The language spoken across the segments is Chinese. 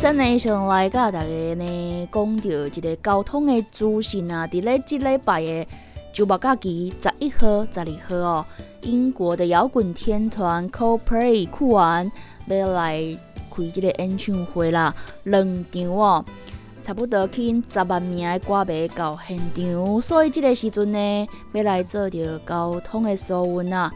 首先呢，先来甲大家呢讲到一个交通的资讯啊。伫咧即礼拜的周末假期，十一号、十二号哦，英国的摇滚天团 Coldplay 酷玩要来开即个演唱会啦，两场哦，差不多吸引十万名的歌迷到现场，所以即个时阵呢，要来做着交通的疏运啊。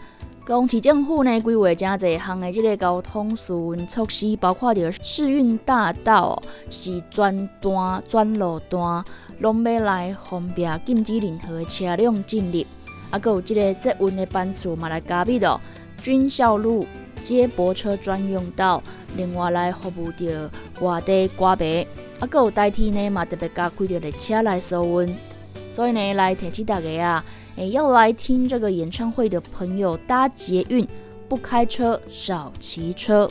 讲市政府呢规划真侪项的即个交通疏运措施，包括着市运大道是专段、专路段，拢要来方便禁止任何的车辆进入。啊，佮有即个捷运的班次嘛来加密咯。军校路接驳车专用道，另外来服务着外地歌迷。啊，佮有代替呢嘛特别加开着列车来疏运。所以呢，来提醒大家啊。诶，要来听这个演唱会的朋友，搭捷运不开车，少骑车。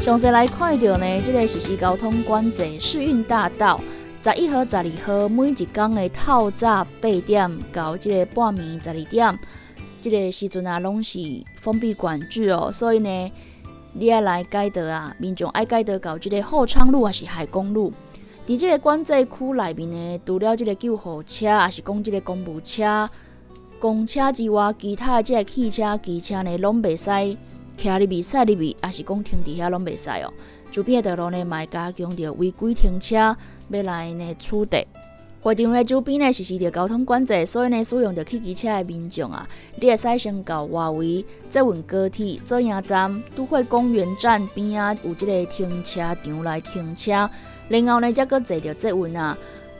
上次来看到呢，这个实施交通管制，市运大道十一号、十二号每一天的透早八点到这个半暝十二点，这个时阵啊，拢是封闭管制哦，所以呢。你爱来改道啊，民众爱改道到即个后昌路还是海公路？伫即个管制区内面呢，除了即个救护车，还是讲即个公务车、公车之外，其他的即个汽车、机车呢，拢袂使徛入面、塞入面，还是讲停伫遐拢袂使哦。周边的道路呢，卖加强着违规停车，要来呢处理。会场的周边呢实施着交通管制，所以呢使用着汽机车的民众啊，你会使先到外围捷运高铁左营站、都会公园站边啊有即个停车场来停车，然后呢再搁坐着捷运啊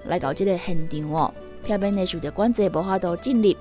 来到即个现场哦，偏偏呢受着管制无法度进入。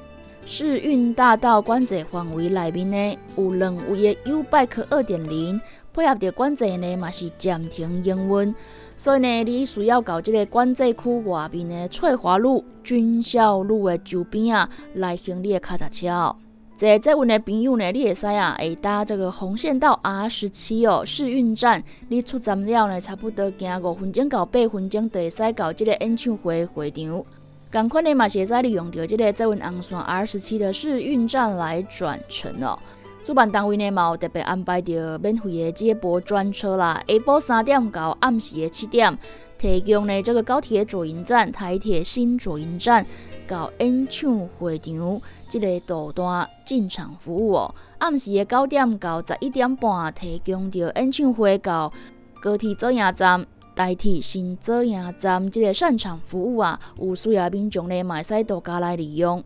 市运大道管制范围内面呢有两位的 U Bike 二点零，配合着管制呢嘛是暂停营运。所以呢，你需要到这个管制区外面的翠华路、军校路的周边啊，来行你的卡踏车。在在运的朋友呢，你会使啊，会搭这个红线到 R 十七哦，试运站。你出站了呢，差不多行五分钟到八分钟，就会使到这个演唱会会场。赶快呢，嘛是会使利用到这个在运红线 R 十七的试运站来转乘哦。主办单位呢，嘛有特别安排着免费的接驳专车啦，下晡三点到暗时的七点，提供呢这个高铁左营站、台铁新左营站到演唱会场这个导段进场服务哦。暗时的九点到十一点半，提供着演唱会到高铁左营站、台铁新左营站这个散场服务啊，有需要民众呢，买使到家来利用。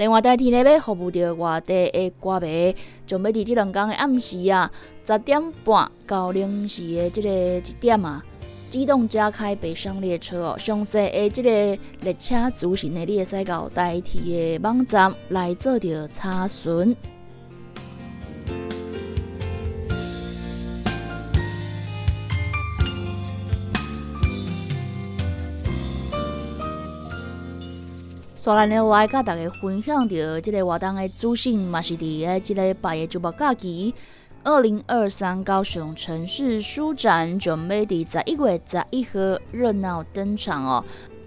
另外，代替呢要服务着外地的歌迷，准备伫即两天的暗时啊，十点半到零时的即个一点啊，自动加开北上列车哦。详细的即个列车资讯呢，你会使到代替的网站来做着查询。刷来呢，来甲大家分享着即个活动的资讯，嘛是伫个即个八月周末假期，二零二三高雄城市书展准备伫十一月十一号热闹登场哦。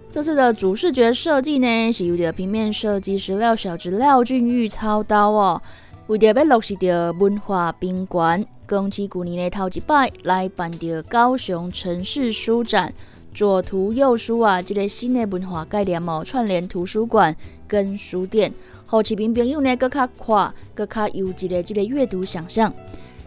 这次的主视觉设计呢，是由着平面设计师廖小志、廖俊玉操刀哦。为着要落实着文化宾馆，公司去年的头一摆来办着高雄城市书展。左图右书啊，这个新的文化概念哦，串联图书馆跟书店，好市民朋友呢，更较快、更较有一个这个阅读想象。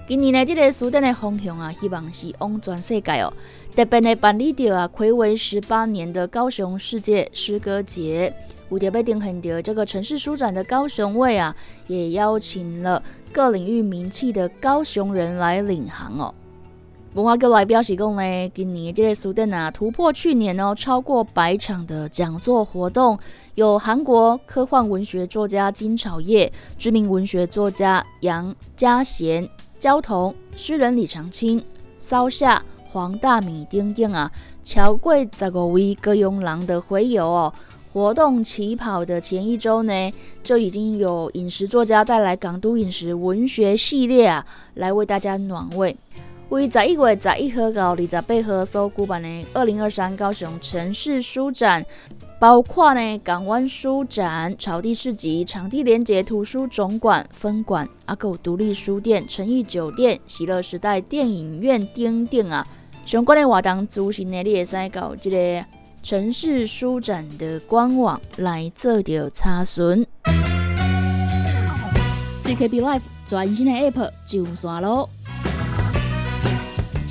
今年呢，这个书店的方向啊，希望是往全世界哦，特别的办理着啊，暌违十八年的高雄世界诗歌节，五特别定很着这个城市书展的高雄卫啊，也邀请了各领域名气的高雄人来领航哦。文化局来表示讲呢，今年这个书展啊，突破去年哦，超过百场的讲座活动，有韩国科幻文学作家金草叶、知名文学作家杨家贤、焦桐、诗人李长青、烧夏。黄大米丁丁啊，乔贵十五位歌咏郎的回游哦。活动起跑的前一周呢，就已经有饮食作家带来港都饮食文学系列啊，来为大家暖胃。为十一月十一号到二十八号所举办的二零二三高雄城市书展，包括呢港湾书展、草地市集、场地连接图书总馆分馆、阿狗独立书店、诚意酒店、喜乐时代电影院等等啊。相关的活动资讯呢，你会使到这个城市书展的官网来做着查询。CKB Life 全新的 App 上线喽！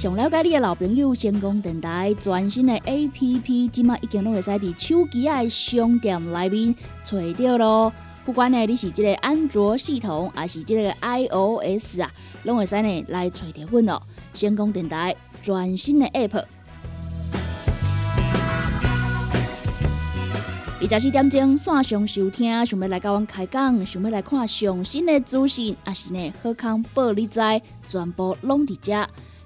想了解你的老朋友，先讲电台全新的 App，即马已经拢会使伫手机的商店内面找到咯。不管呢你是这个安卓系统，还是这个 iOS 啊，拢会使呢来找着阮哦。先讲电台。全新的 App，二十四点钟线上收听，想要来甲阮开讲，想要来看上新的资讯，还是呢好康报你知，全部拢伫遮。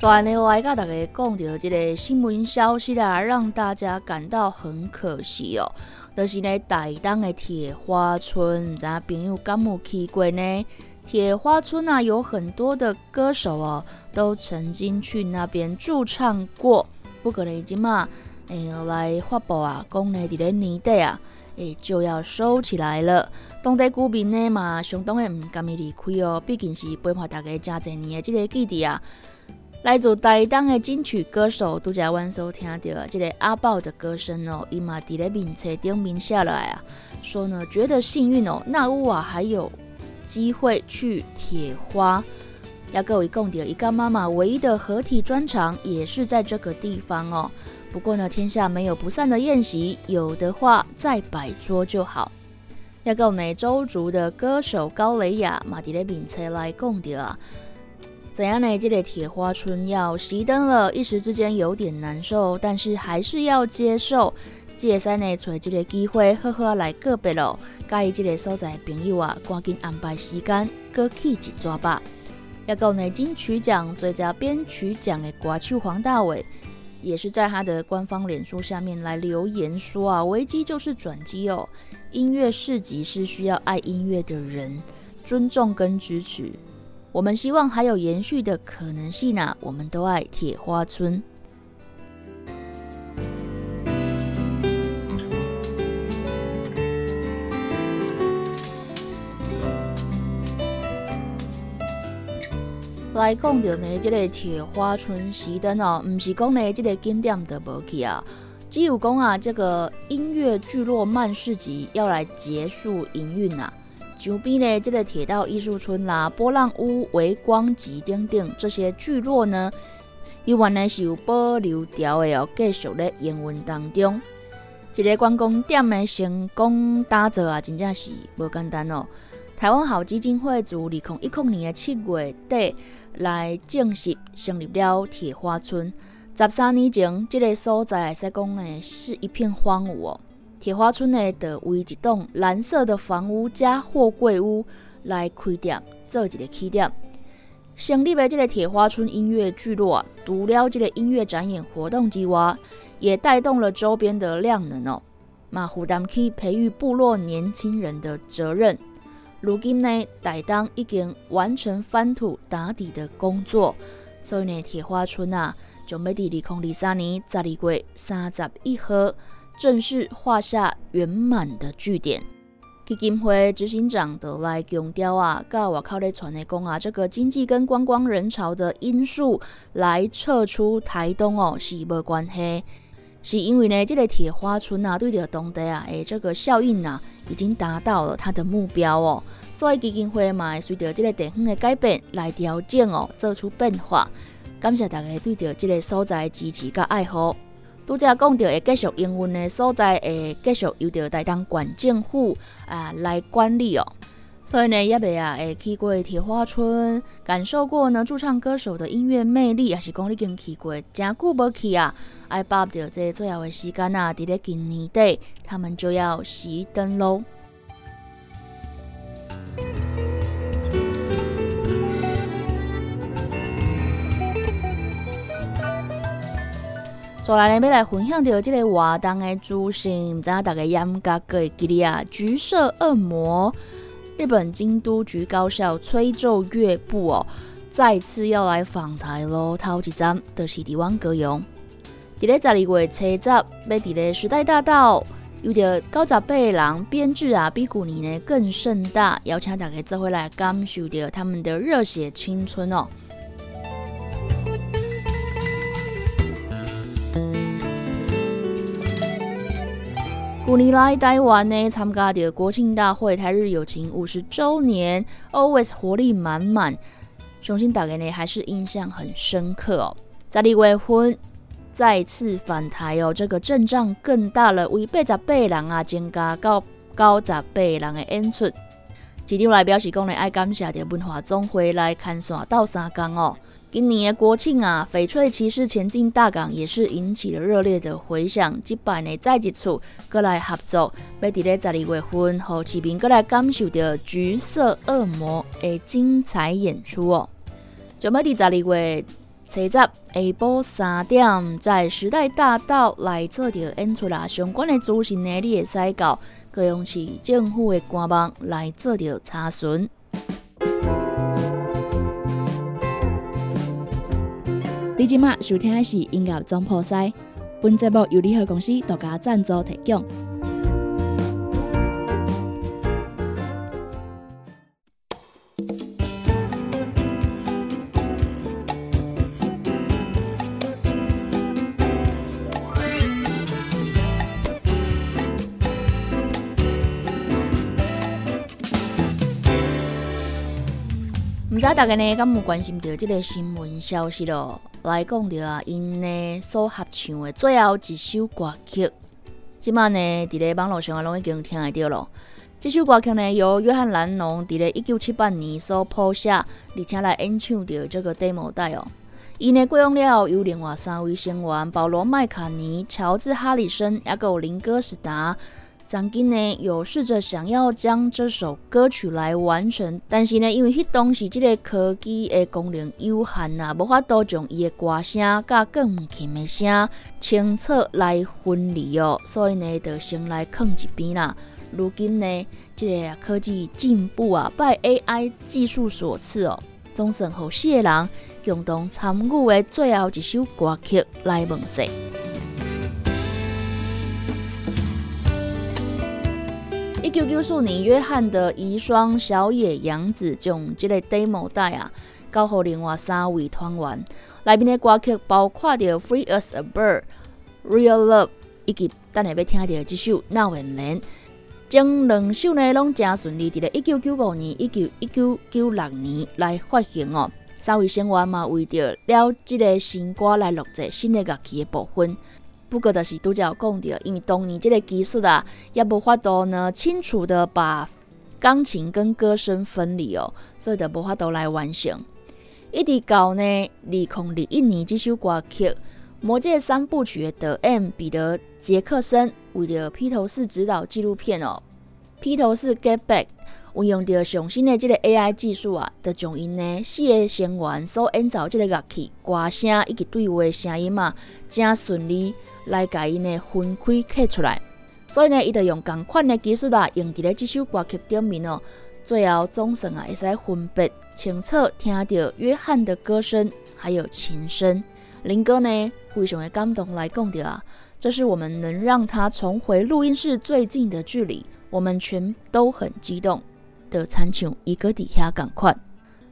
昨天来甲大家讲到这个新闻消息啦，让大家感到很可惜哦。就是呢，台东的铁花村，咱朋友敢有去过呢？铁花村啊，有很多的歌手哦，都曾经去那边驻唱过。不过呢，已经嘛，诶，来发布啊，讲呢，伫咧年底啊，诶，就要收起来了。当地居民呢嘛，相当的唔甘意离开哦，毕竟是陪伴大家真侪年的这个基地啊。来自台东的金曲歌手拄则阮所听到这个阿豹的歌声哦，伊嘛伫咧名册顶名下来啊，说呢觉得幸运哦，那屋啊还有机会去铁花。要各位共点一个妈妈唯一的合体专场也是在这个地方哦。不过呢，天下没有不散的宴席，有的话再摆桌就好。要告呢周族的歌手高蕾雅嘛伫咧名册来共点啊。怎样呢？这个铁花村要熄灯了，一时之间有点难受，但是还是要接受。这个呢，找这个机会好好来告别咯。介意这个所在朋友啊，赶紧安排时间过去一抓吧。要讲呢，金曲奖最佳编曲奖的歌曲黄大炜，也是在他的官方脸书下面来留言说啊，危机就是转机哦。音乐市集是需要爱音乐的人尊重跟支持。我们希望还有延续的可能性呢。我们都爱铁花村。来讲到呢，这个铁花村熄灯哦，唔是讲呢，这个景点的无去啊，只有讲啊，这个音乐聚落慢市集要来结束营运呐。周边呢，这个铁道艺术村啦、波浪屋、微光集等等这些聚落呢，依然呢是有保留掉的哦，继续咧营运当中。一个观光点的成功打造啊，真正是无简单哦。台湾好基金会自二零一零年的七月底来正式成立了铁花村。十三年前，这个所在说讲呢是一片荒芜哦。铁花村呢，的为一栋蓝色的房屋加货柜屋来开店，做一个起点。成立的这个铁花村音乐聚落啊，除了这个音乐展演活动之外，也带动了周边的量能哦。嘛负担起培育部落年轻人的责任。如今呢，大当已经完成翻土打底的工作，所以呢，铁花村啊，就要伫二零二三年十二月三十一号正式画下圆满的句点。基金会执行长的来强调啊，甲外口咧传的讲啊，这个经济跟观光人潮的因素来撤出台东哦，是无关系。是因为呢，这个铁花村啊，对着当地啊，诶，这个效应啊，已经达到了它的目标哦。所以基金会嘛，随着这个地方的改变来调整哦，做出变化。感谢大家对着这个所在支持甲爱护。拄则讲到会继续营运的所在，会继续由着台东县政府啊来管理哦。所以呢，也未啊，会去过铁花村，感受过呢驻唱歌手的音乐魅力，还是讲你已经去过，真久无去啊？爱把着这最后的时间啊，伫咧今年底，他们就要熄灯喽。所来呢，要来分享到这个活动的资讯，唔知大家严格个记哩啊？橘色恶魔。日本京都局高校吹奏乐部哦，再次要来访台喽！头一站就是伫湾歌咏。伫咧十二月初十，要伫咧时代大道，有着九十八个人编制啊，比去年呢更盛大，邀请大家做回来感受着他们的热血青春哦。五年来，台湾呢参加的国庆大会，台日友情五十周年，always 活力满满。相信大家呢还是印象很深刻哦。十二月婚再次返台哦，这个阵仗更大了，为八十八人啊增加到九十八人的演出。市长来表示讲呢，爱感谢的文化总会来看线到三江哦。今年的国庆啊，翡翠骑士前进大港也是引起了热烈的回响。即摆呢，再一次过来合作，要伫咧十二月份，和市民过来感受着橘色恶魔的精彩演出哦。就要伫十二月初十下晡三点，在时代大道来做着演出啦。相关的资讯呢，你会使到高雄市政府的官网来做着查询。你今麦收听的是音乐总破塞，本节目由联合公司独家赞助提供。大家呢，敢有关心到这个新闻消息咯？来讲着啊，因呢所合唱的最后一首歌曲，即马呢伫咧网络上啊，拢已经听会到咯。这首歌曲呢，由约翰·兰农伫咧一九七八年所谱写，而且来演唱着这个 demo 带哦。伊呢过用了有另外三位成员：保罗·麦卡尼、乔治·哈里森，也有林哥斯达。曾经呢有试着想要将这首歌曲来完成，但是呢，因为迄当时这个科技的功能有限呐，无法度将伊的歌声甲钢琴的声清楚来分离哦，所以呢，就先来放一边啦。如今呢，这个科技进步啊，拜 AI 技术所赐哦，总算好四个人共同参与的最后一首歌曲来问世。一九九四年，约翰的遗孀小野洋子将这个 demo 带啊交予另外三位团员。内面的歌曲包括着《Free as a Bird》、《Real Love》以及等下要听到这首《Now and Then》。将两首呢拢正顺利，伫咧一九九五年、一九一九九六年来发行哦。三位成员嘛为着了这个新歌来录制新的乐器的部分。不过，就是拄则有讲到，因为当年这个技术啊，也无法度呢清楚的把钢琴跟歌声分离哦，所以就无法度来完成。一直到呢二零二一年，这首歌曲《魔戒三部曲》的 M 彼得杰克森为了披头士指导纪录片哦，《披头士 Get Back》运用着上新的这个 AI 技术啊，的将因呢四个成员所演奏这个乐器歌声以及对话声音嘛，正顺利。来甲因呢分开刻出来，所以呢，伊就用共款的技术啊，用伫咧这首歌曲顶面哦。最后总算啊，会使分别清楚听到约翰的歌声，还有琴声。林哥呢，非常的感动来讲的啊，这是我们能让他重回录音室最近的距离，我们全都很激动的参唱一个底下赶快。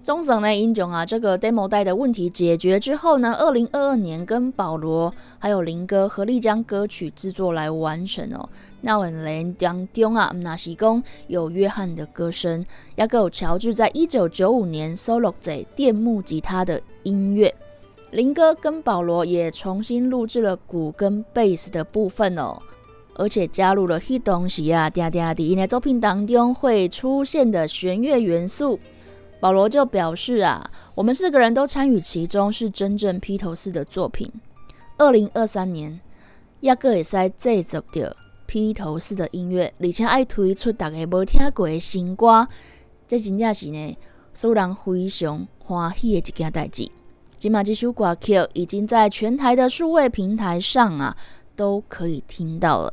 中省呢，英雄啊，这个 demo 带的问题解决之后呢，二零二二年跟保罗还有林哥合力将歌曲制作来完成哦。那我们当中啊，那是讲有约翰的歌声，也有乔治在一九九五年 solo 在电木吉他的音乐。林哥跟保罗也重新录制了鼓跟贝斯的部分哦，而且加入了黑东西啊，嗲嗲的，因为作品当中会出现的弦乐元素。保罗就表示啊，我们四个人都参与其中，是真正披头士的作品。二零二三年，亚哥也在制作着披头士的音乐，而且爱推出大家无听过的新歌，这真正是呢，使人非常欢喜的一件代志。今嘛这首歌曲已经在全台的数位平台上啊，都可以听到了。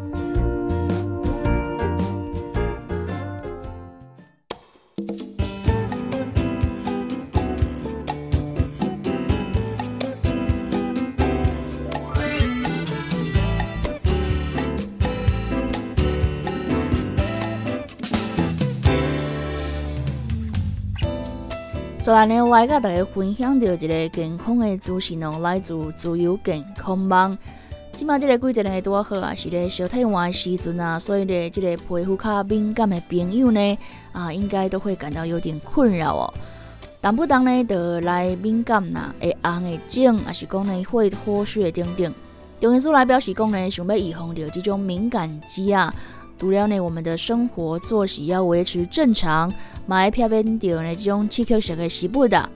所以呢，来甲大家分享到一个健康的资讯哦，来自自由健康网。即马即个季节呢拄好啊，是咧小太阳的时阵啊，所以咧即个皮肤较敏感的朋友呢，啊，应该都会感到有点困扰哦。当不当呢，就来敏感呐，会红会肿，还是讲呢会脱屑等等。中医师来表示讲呢，想要预防着这种敏感肌啊。除了呢，我们的生活作息要维持正常，买漂边掉呢这种刺激性的食物的，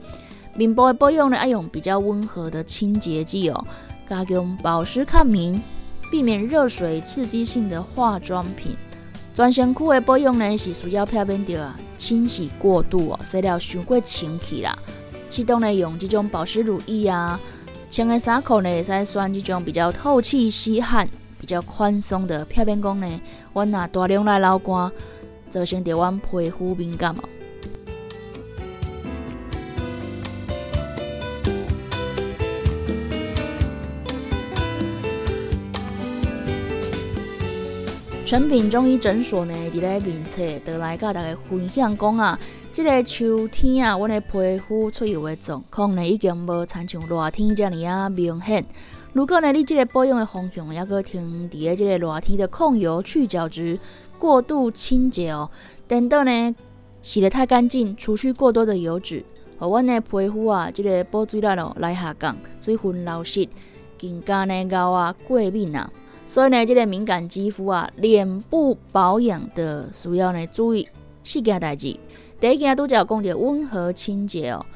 面部的保养呢，爱用比较温和的清洁剂哦，加用保湿抗敏，避免热水刺激性的化妆品。全身裤的保养呢，是需要漂边掉啊，清洗过度哦，洗了伤过清气啦。适当呢用这种保湿乳液啊，穿的衫裤呢，会使选这种比较透气吸汗。比较宽松的漂边讲呢，我拿大量来流汗，造成着阮皮肤敏感哦。全品中医诊所呢，伫咧面册得来甲大家分享讲啊，即个秋天啊，阮的皮肤出油的状况呢，已经无亲像热天遮尔啊明显。如果呢，你这个保养的方向，要搁停伫个这个热天的控油去角质、过度清洁哦，等到呢洗得太干净，除去过多的油脂，和阮的皮肤啊，这个保水力哦来下降，水分流失，更加呢高啊过敏啊，所以呢，这个敏感肌肤啊，脸部保养的需要呢注意四件代志。第一件拄则讲着温和清洁哦。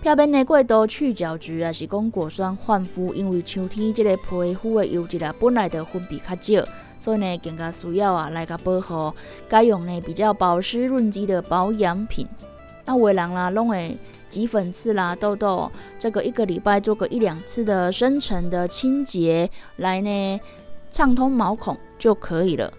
漂边的过度去角质啊，是讲果酸焕肤，因为秋天这个皮肤的油脂啊本来就分泌较少，所以呢更加需要啊来个保护。该用呢比较保湿润肌的保养品。那有的人啦，拢会挤粉刺啦、痘痘，这个一个礼拜做个一两次的深层的清洁，来呢畅通毛孔就可以了。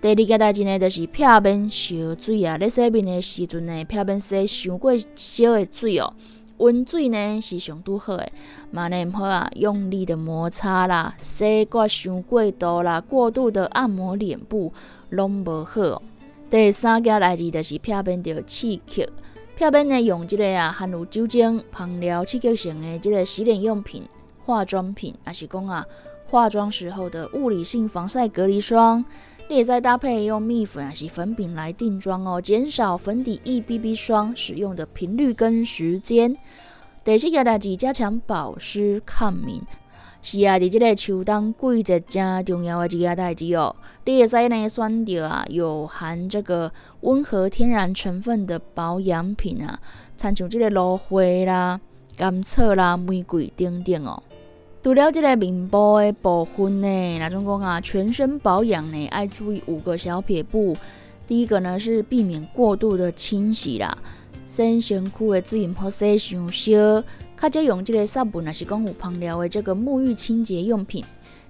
第二个代志呢，就是漂边烧水啊，咧洗面的时阵呢，漂边洗伤过少的水哦。温水呢是上拄好诶，嘛呢毋好啊，用力的摩擦啦，洗过伤过度啦，过度的按摩脸部拢无好。第三件代志就是漂边着刺激，漂边呢用即个啊含有酒精、香料刺激性的即个洗脸用品、化妆品，还是讲啊化妆时候的物理性防晒隔离霜。你也在搭配用蜜粉还是粉饼来定妆哦，减少粉底液、BB 霜使用的频率跟时间。第四个代志，加强保湿抗敏。是啊，伫这个秋冬季节真重要的一件代志哦。你也使呢选择啊有含这个温和天然成分的保养品啊，参像这个芦荟啦、甘草啦、玫瑰等等哦。除了这个面部的部分呢，那种讲啊，全身保养呢，爱注意五个小撇步。第一个呢是避免过度的清洗啦，洗身躯的水毋好洗伤烧，较少用这个杀菌，也是讲有芳疗的这个沐浴清洁用品。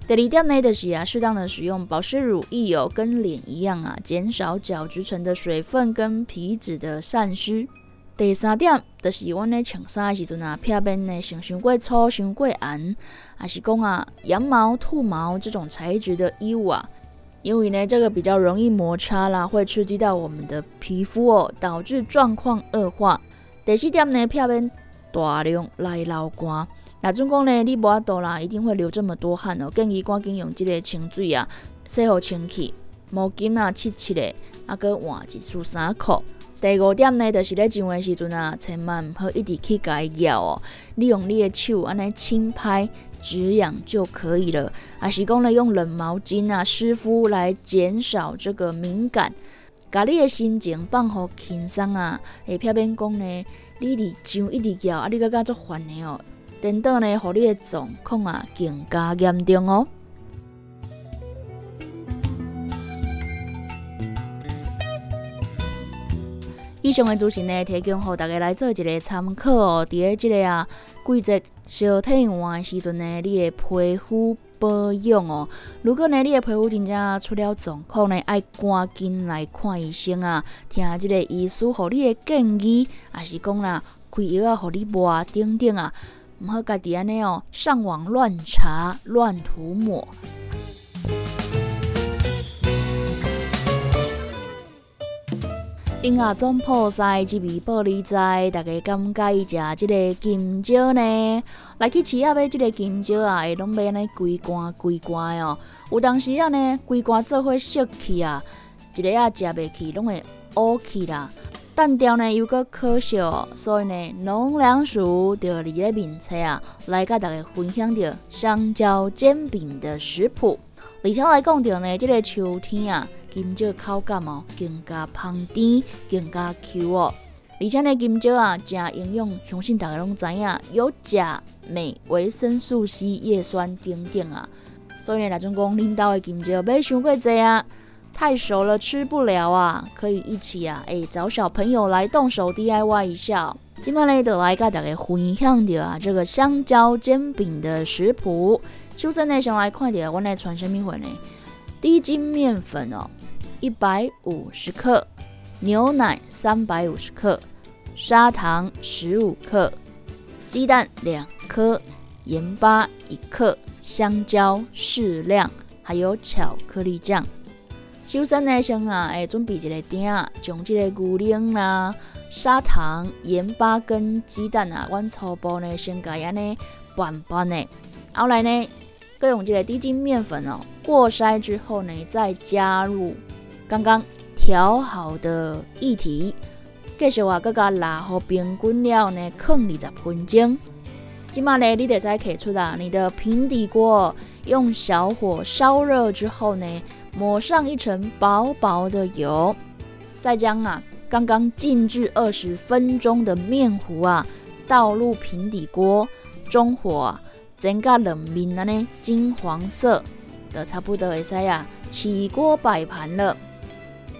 第二点呢，就是啊，适当的使用保湿乳液哦，跟脸一样啊，减少角质层的水分跟皮脂的散失。第三点，就是阮咧穿衫的时阵啊，片边呢穿伤过粗、伤过硬，还是讲啊羊毛、兔毛这种材质的衣物啊，因为呢这个比较容易摩擦啦，会刺激到我们的皮肤哦，导致状况恶化。第四点呢，片边大量来流汗。那总讲呢，你无法度啦，一定会流这么多汗哦。建议赶紧用即个清水啊，洗好清气，毛巾啊，擦擦的，啊，搁换一束衫裤。第五点呢，就是咧上的时阵啊，千万唔好一直去改咬哦。你用你的手安尼轻拍止痒就可以了。啊，是讲咧用冷毛巾啊湿敷来减少这个敏感，把你的心情放好轻松啊。下片边讲呢，你伫上一直咬啊，你个加足烦的哦。等到呢，互你的状况啊更加严重哦。以上的资讯呢，提供给大家来做一个参考哦。伫咧即个啊季节小体换的时阵呢，你的皮肤保养哦。如果呢，你的皮肤真正出了状况呢，爱赶紧来看医生啊，听即个医师互你的建议，也是讲啦，开药啊，互你抹等等啊。毋好家己安尼哦，上网乱查乱涂抹。因啊，总破西即味玻璃仔，大家感觉伊食即个金蕉呢？来去市啊买即个金蕉啊，会拢买安尼规罐规罐哦。有当时啊呢，规罐做伙熟去啊，一个啊食袂去，拢会乌去啦。蛋雕呢又搁可惜哦，所以呢，农粮署就伫咧面册啊，来甲大家分享着香蕉煎饼的食谱。而且来讲着呢，即个秋天啊，金蕉口感哦更加香甜，更加 Q 哦。而且呢，金蕉啊，真营养，相信大家拢知影，有钾、镁、维生素 C、叶酸等等啊。所以呢，来种讲领导的金蕉买伤过济啊。太熟了吃不了啊，可以一起啊，哎，找小朋友来动手 DIY 一下。今麦呢，就来甲大家分享着啊，这个香蕉煎饼的食谱。首先呢，先来看点我来传什么粉呢？低筋面粉哦，一百五十克，牛奶三百五十克，砂糖十五克，鸡蛋两颗，盐巴一克，香蕉适量，还有巧克力酱。首先呢，先啊，会准备一个鼎，将这个牛奶啦、砂糖、盐巴跟鸡蛋啊，阮初步呢先加安尼拌拌呢。后来呢，搁用这个低筋面粉哦，过筛之后呢，再加入刚刚调好的液体，继续话搁甲拉好平均了呢，控二十分钟。即马呢，你得再摕出啊，你的平底锅用小火烧热之后呢。抹上一层薄薄的油，再将啊刚刚静置二十分钟的面糊啊倒入平底锅，中火啊整个冷面了呢金黄色的差不多会使啊起锅摆盘了。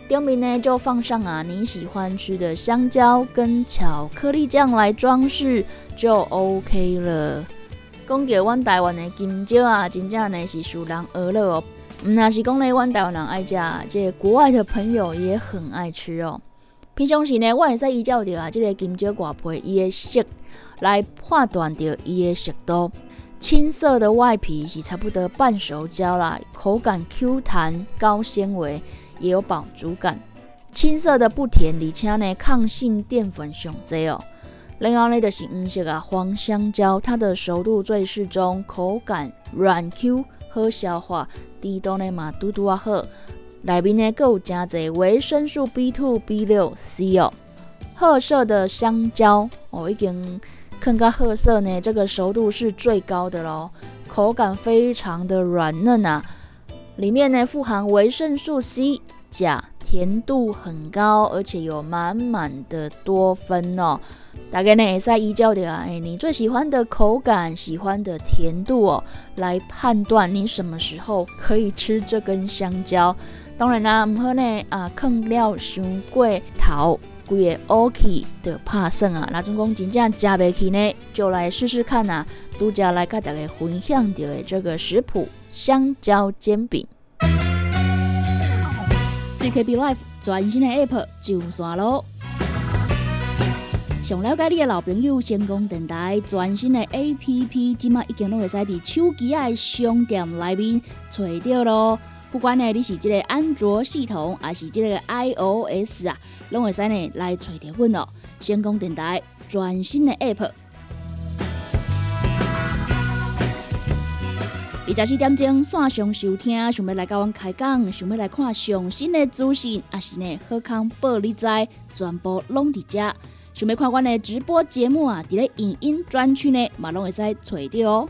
顶面呢就放上啊你喜欢吃的香蕉跟巧克力酱来装饰就 OK 了。讲到阮台湾的金蕉啊，真正呢是受人饿了哦。那是讲呢，阮台湾人爱食，这国外的朋友也很爱吃哦。平常时呢，我会使依照着啊，这个金蕉外皮伊的色来判断着伊的熟度。青色的外皮是差不多半熟焦啦，口感 Q 弹、高纤维，也有饱足感。青色的不甜，而且呢抗性淀粉上侪哦。另外呢，就是黄色啊，黄香蕉，它的熟度最适中，口感软 Q。好消化，低度呢嘛嘟嘟啊好，内面呢够加侪维生素 B two、B 六、C 哦。褐色的香蕉哦，已经更加褐色呢，这个熟度是最高的咯，口感非常的软嫩啊。里面呢富含维生素 C、钾，甜度很高，而且有满满的多酚哦。大概呢，在依照的，哎，你最喜欢的口感、喜欢的甜度哦，来判断你什么时候可以吃这根香蕉。当然啦，唔好呢啊，啃了伤过头，规个 OK 的拍算啊，那总讲真正食袂起呢，就来试试看啊。独家来跟大家分享到的这个食谱香蕉煎饼。CKB Life 全新的 App 上线咯！想了解你的老朋友，先讲电台全新的 App，即马已经拢会使伫手机的商店内面找到咯。不管呢你是即个安卓系统，还是即个 iOS 啊，拢会使呢来找到阮哦。先讲电台全新的 App。二十四点钟线上收听，想要来甲阮开讲，想要来看上新的资讯，也是呢好康报你知，全部拢伫遮。想要看阮的直播节目啊，伫咧影音专区呢，嘛拢会使找到哦。